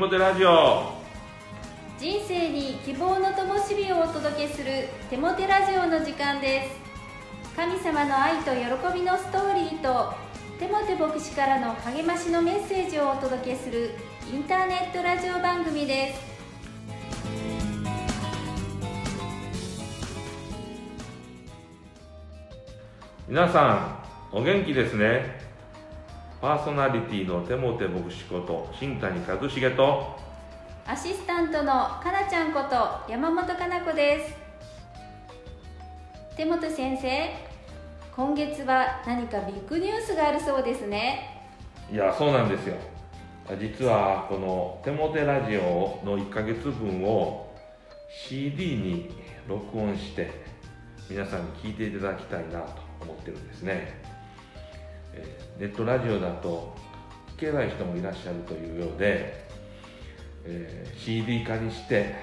モテラジオ。人生に希望の灯火をお届けするテモテラジオの時間です。神様の愛と喜びのストーリーとテモテ牧師からの励ましのメッセージをお届けするインターネットラジオ番組です。皆さんお元気ですねパーソナリティのテモテ牧師こと新谷和重とアシスタントのかなちゃんこと山本かな子です。手本先生今月は何かビッグニュースがあるそうですね。いやそうなんですよ。実はこの「テモテラジオ」の1ヶ月分を CD に録音して皆さんに聞いていただきたいなと思ってるんですねネットラジオだと聞けない人もいらっしゃるというようで、えー、CD 化にして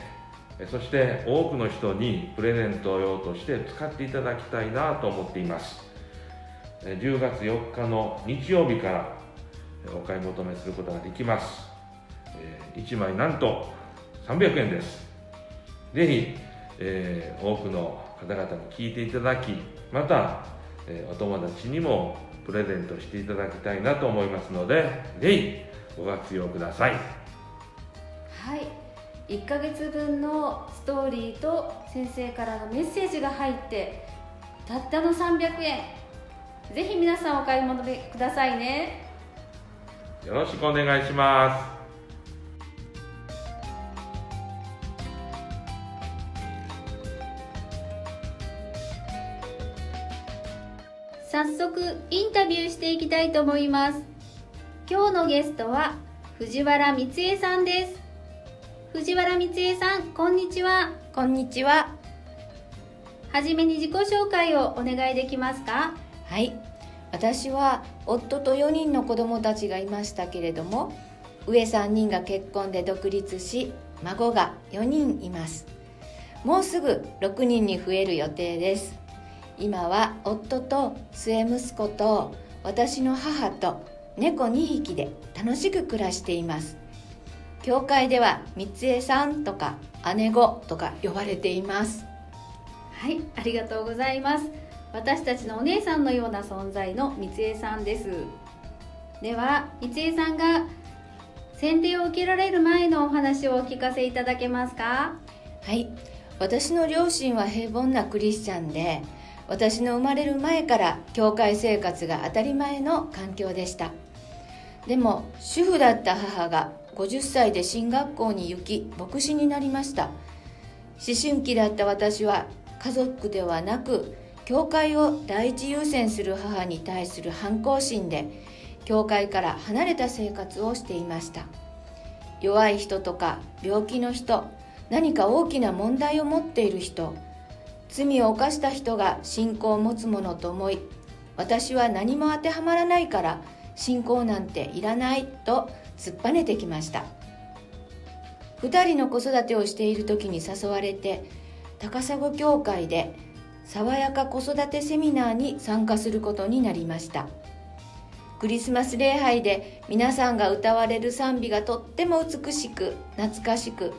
そして多くの人にプレゼント用として使っていただきたいなと思っています。10月4日の日曜日からお買い求めすることができます。1枚なんと300円です。ぜひ、えー、多くの方々に聞いていただきまた、えー、お友達にもプレゼントしていただきたいなと思いますのでぜひご活用ください。はい。1ヶ月分のストーリーと先生からのメッセージが入ってたったの300円。ぜひ皆さんお買い物くださいね。よろしくお願いします早速インタビューしていきたいと思います。今日のゲストは藤原光恵さんです。藤原光恵さんこんにちは。こんにちは。はじめに自己紹介をお願いできますか？はい。私は夫と4人の子供たちがいましたけれども上3人が結婚で独立し孫が4人います。もうすぐ6人に増える予定です今は夫と末息子と私の母と猫2匹で楽しく暮らしています。教会では三江さんとか姉子とか呼ばれています。はいありがとうございます。私たちのお姉さんのような存在の三江さんです。では三江さんが洗礼を受けられる前のお話をお聞かせいただけますか？はい私の両親は平凡なクリスチャンで私の生まれる前から教会生活が当たり前の環境でした。でも主婦だった母が50歳で進学校に行き牧師になりました。思春期だった私は家族ではなく教会を第一優先する母に対する反抗心で教会から離れた生活をしていました。弱い人とか病気の人何か大きな問題を持っている人罪を犯した人が信仰を持つものと思い私は何も当てはまらないから信仰なんていらないと突っぱねてきました。2人の子育てをしている時に誘われて高砂教会で爽やか子育てセミナーに参加することになりました。クリスマス礼拝で皆さんが歌われる賛美がとっても美しく懐かしく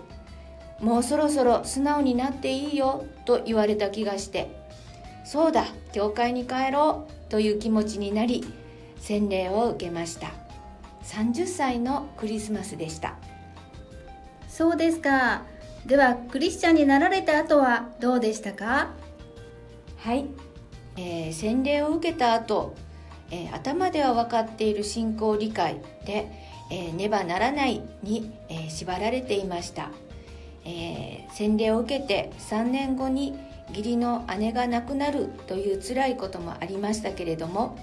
もうそろそろ素直になっていいよと言われた気がしてそうだ教会に帰ろうという気持ちになり洗礼を受けました。30歳のクリスマスでした。そうですか。ではクリスチャンになられた後はどうでしたか？はい、えー、洗礼を受けた後、えー、頭では分かっている信仰理解で、えー、ねばならないに、えー、縛られていましたえー、洗礼を受けて3年後に義理の姉が亡くなるという辛いこともありましたけれども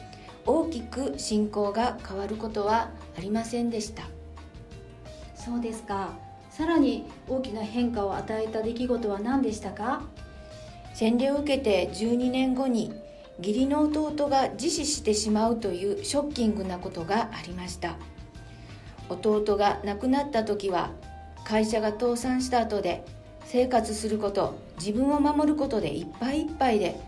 大きく信仰が変わることはありませんでした。そうですか。さらに大きな変化を与えた出来事は何でしたか？洗礼を受けて12年後に義理の弟が自死してしまうというショッキングなことがありました。弟が亡くなった時は会社が倒産した後で生活すること自分を守ることでいっぱいいっぱいで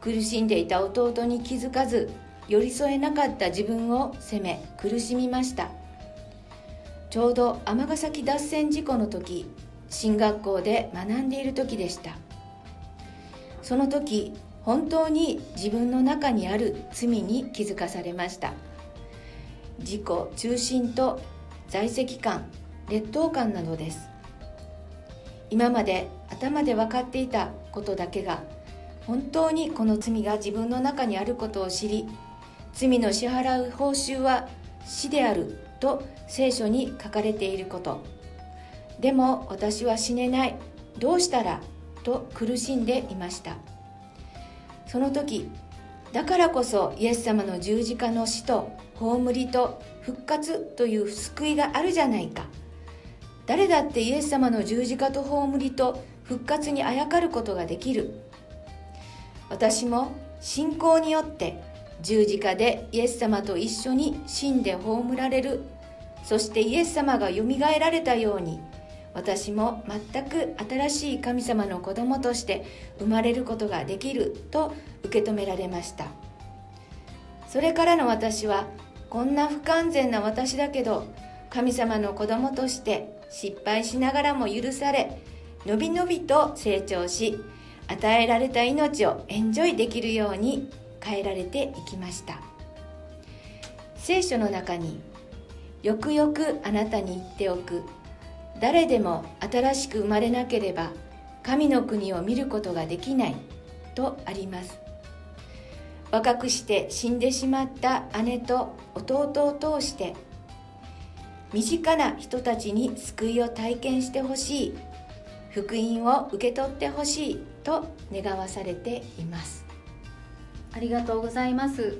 苦しんでいた弟に気づかず寄り添えなかった自分を責め苦しみました。ちょうど尼崎脱線事故の時進学校で学んでいる時でした。その時本当に自分の中にある罪に気づかされました。自己中心と在籍感劣等感などです。今まで頭で分かっていたことだけが本当にこの罪が自分の中にあることを知り罪の支払う報酬は死であると聖書に書かれていること。でも私は死ねないどうしたらと苦しんでいました。その時だからこそイエス様の十字架の死と葬りと復活という救いがあるじゃないか。誰だってイエス様の十字架と葬りと復活にあやかることができる。私も信仰によって十字架でイエス様と一緒に死んで葬られる。そしてイエス様がよみがえられたように私も全く新しい神様の子供として生まれることができると受け止められました。それからの私はこんな不完全な私だけど神様の子供として失敗しながらも許されのびのびと成長し与えられた命をエンジョイできるように変えられていきました。聖書の中によくよくあなたに言っておく。誰でも新しく生まれなければ神の国を見ることができない。とあります。若くして死んでしまった姉と弟を通して身近な人たちに救いを体験してほしい。福音を受け取ってほしい。と願わされています。ありがとうございます。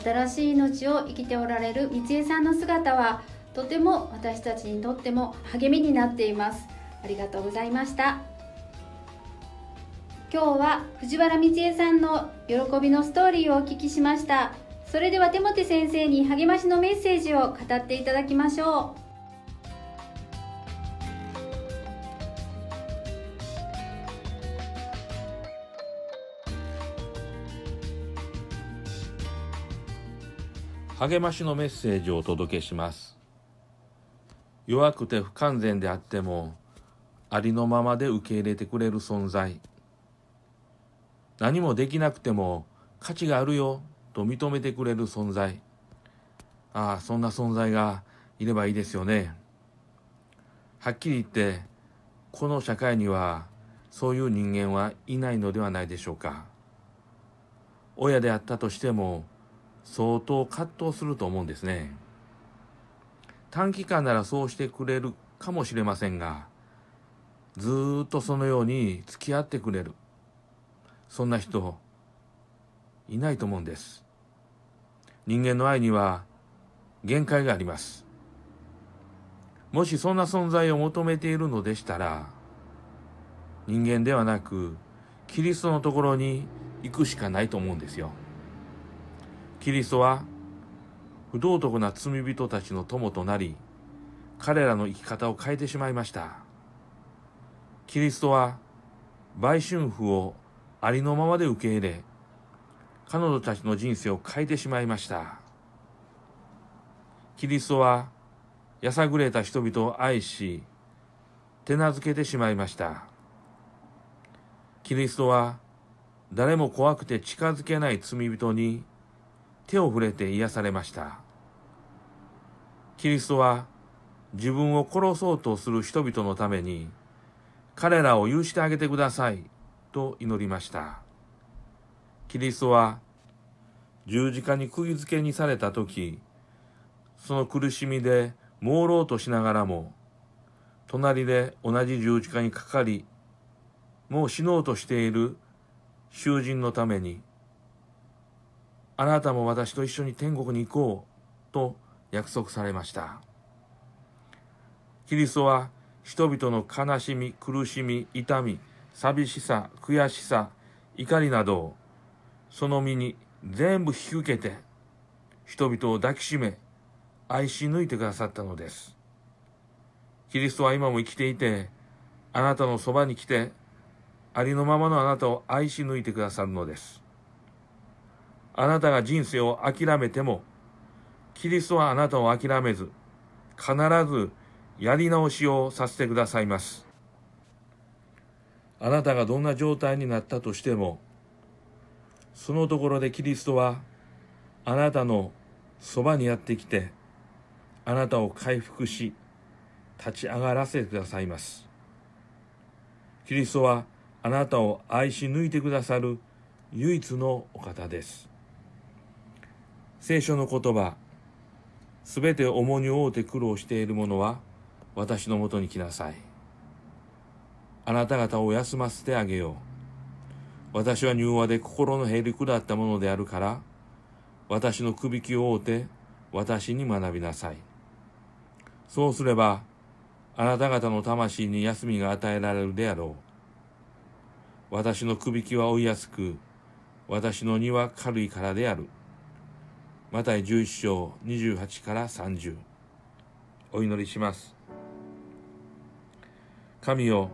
新しい命を生きておられる三江さんの姿はとても私たちにとっても励みになっています。ありがとうございました。今日は藤原道恵さんの喜びのストーリーをお聞きしました。それでは手モ先生に励ましのメッセージを語っていただきましょう。励ましのメッセージをお届けします。弱くて不完全であってもありのままで受け入れてくれる存在。何もできなくても価値があるよ。と認めてくれる存在。ああそんな存在がいればいいですよね。はっきり言ってこの社会にはそういう人間はいないのではないでしょうか。親であったとしても相当葛藤すると思うんですね。短期間ならそうしてくれるかもしれませんがずっとそのように付き合ってくれる。そんな人いないと思うんです。人間の愛には限界があります。もしそんな存在を求めているのでしたら人間ではなくキリストのところに行くしかないと思うんですよ。キリストは不道徳な罪人たちの友となり彼らの生き方を変えてしまいました。キリストは売春婦をありのままで受け入れ彼女たちの人生を変えてしまいましたキリストはやさぐれた人々を愛し手なずけてしまいましたキリストは誰も怖くて近づけない罪人に手を触れて癒されました。キリストは自分を殺そうとする人々のために彼らを許してあげてくださいと祈りました。キリストは十字架に釘付けにされた時、その苦しみで朦朧としながらも、隣で同じ十字架にかかり、もう死のうとしている囚人のためにあなたも私と一緒に天国に行こうと約束されました。キリストは人々の悲しみ苦しみ痛み寂しさ悔しさ怒りなどをその身に全部引き受けて人々を抱きしめ愛し抜いてくださったのです。キリストは今も生きていてあなたのそばに来てありのままのあなたを愛し抜いてくださるのです。あなたが人生を諦めても、キリストはあなたを諦めず、必ずやり直しをさせてくださいます。あなたがどんな状態になったとしてもそのところでキリストはあなたのそばにやってきてあなたを回復し立ち上がらせてくださいます。キリストはあなたを愛し抜いてくださる唯一のお方です。聖書の言葉すべて重荷を負うて苦労している者は私のもとに来なさい。あなた方を休ませてあげよう。私は柔和で心のへりくだったものであるから私のくびきを負うて私に学びなさい。そうすればあなた方の魂に休みが与えられるであろう。私のくびきは追いやすく私の荷は軽いからである。マタイ11章28から30お祈りします。神よ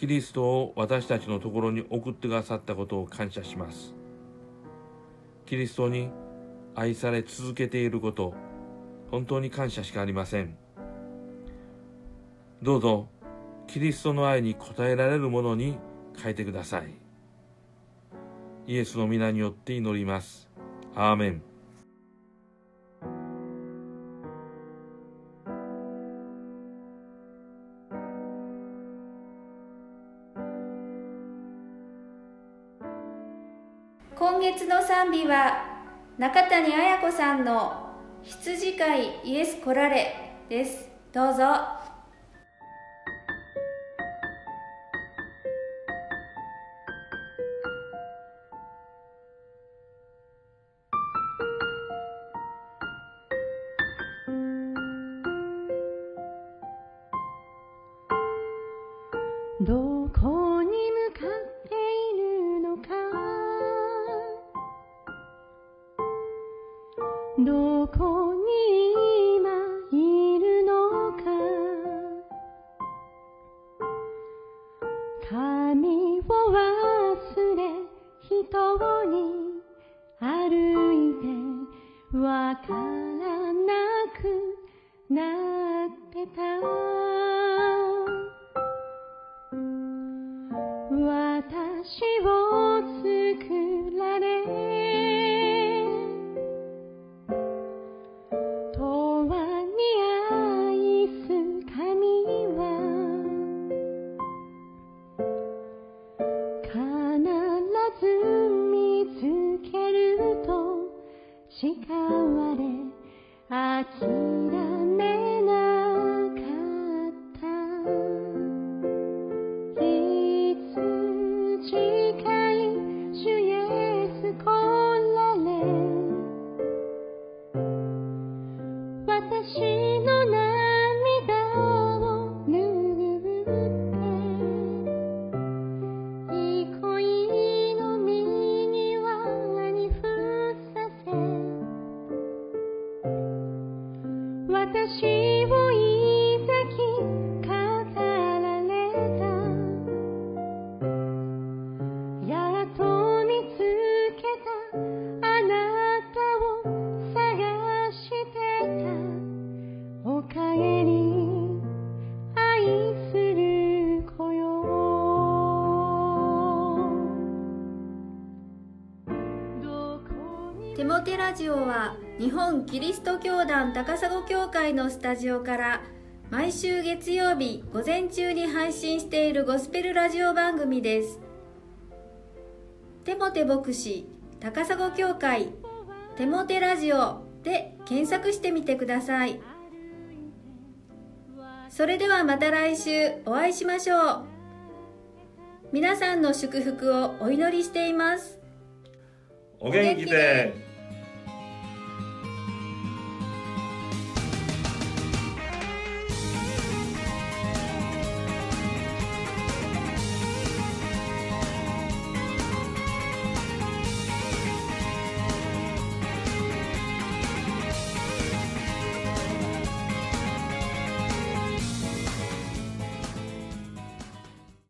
キリストを私たちのところに送ってくださったことを感謝します。キリストに愛され続けていること本当に感謝しかありません。どうぞキリストの愛に応えられるものに変えてください。イエスの皆によって祈ります。アーメン。今月の賛美は中谷綾子さんの羊飼いイエス来られです。どうぞ。どこなってた。私を私を抱き語られた。やっと見つけたあなたを探してた。おかえり愛する子よ。どこにテモテラジオは日本キリスト教団高砂教会のスタジオから毎週月曜日午前中に配信しているゴスペルラジオ番組です。テモテ牧師高砂教会テモテラジオで検索してみてください。それではまた来週お会いしましょう。皆さんの祝福をお祈りしています。お元気で。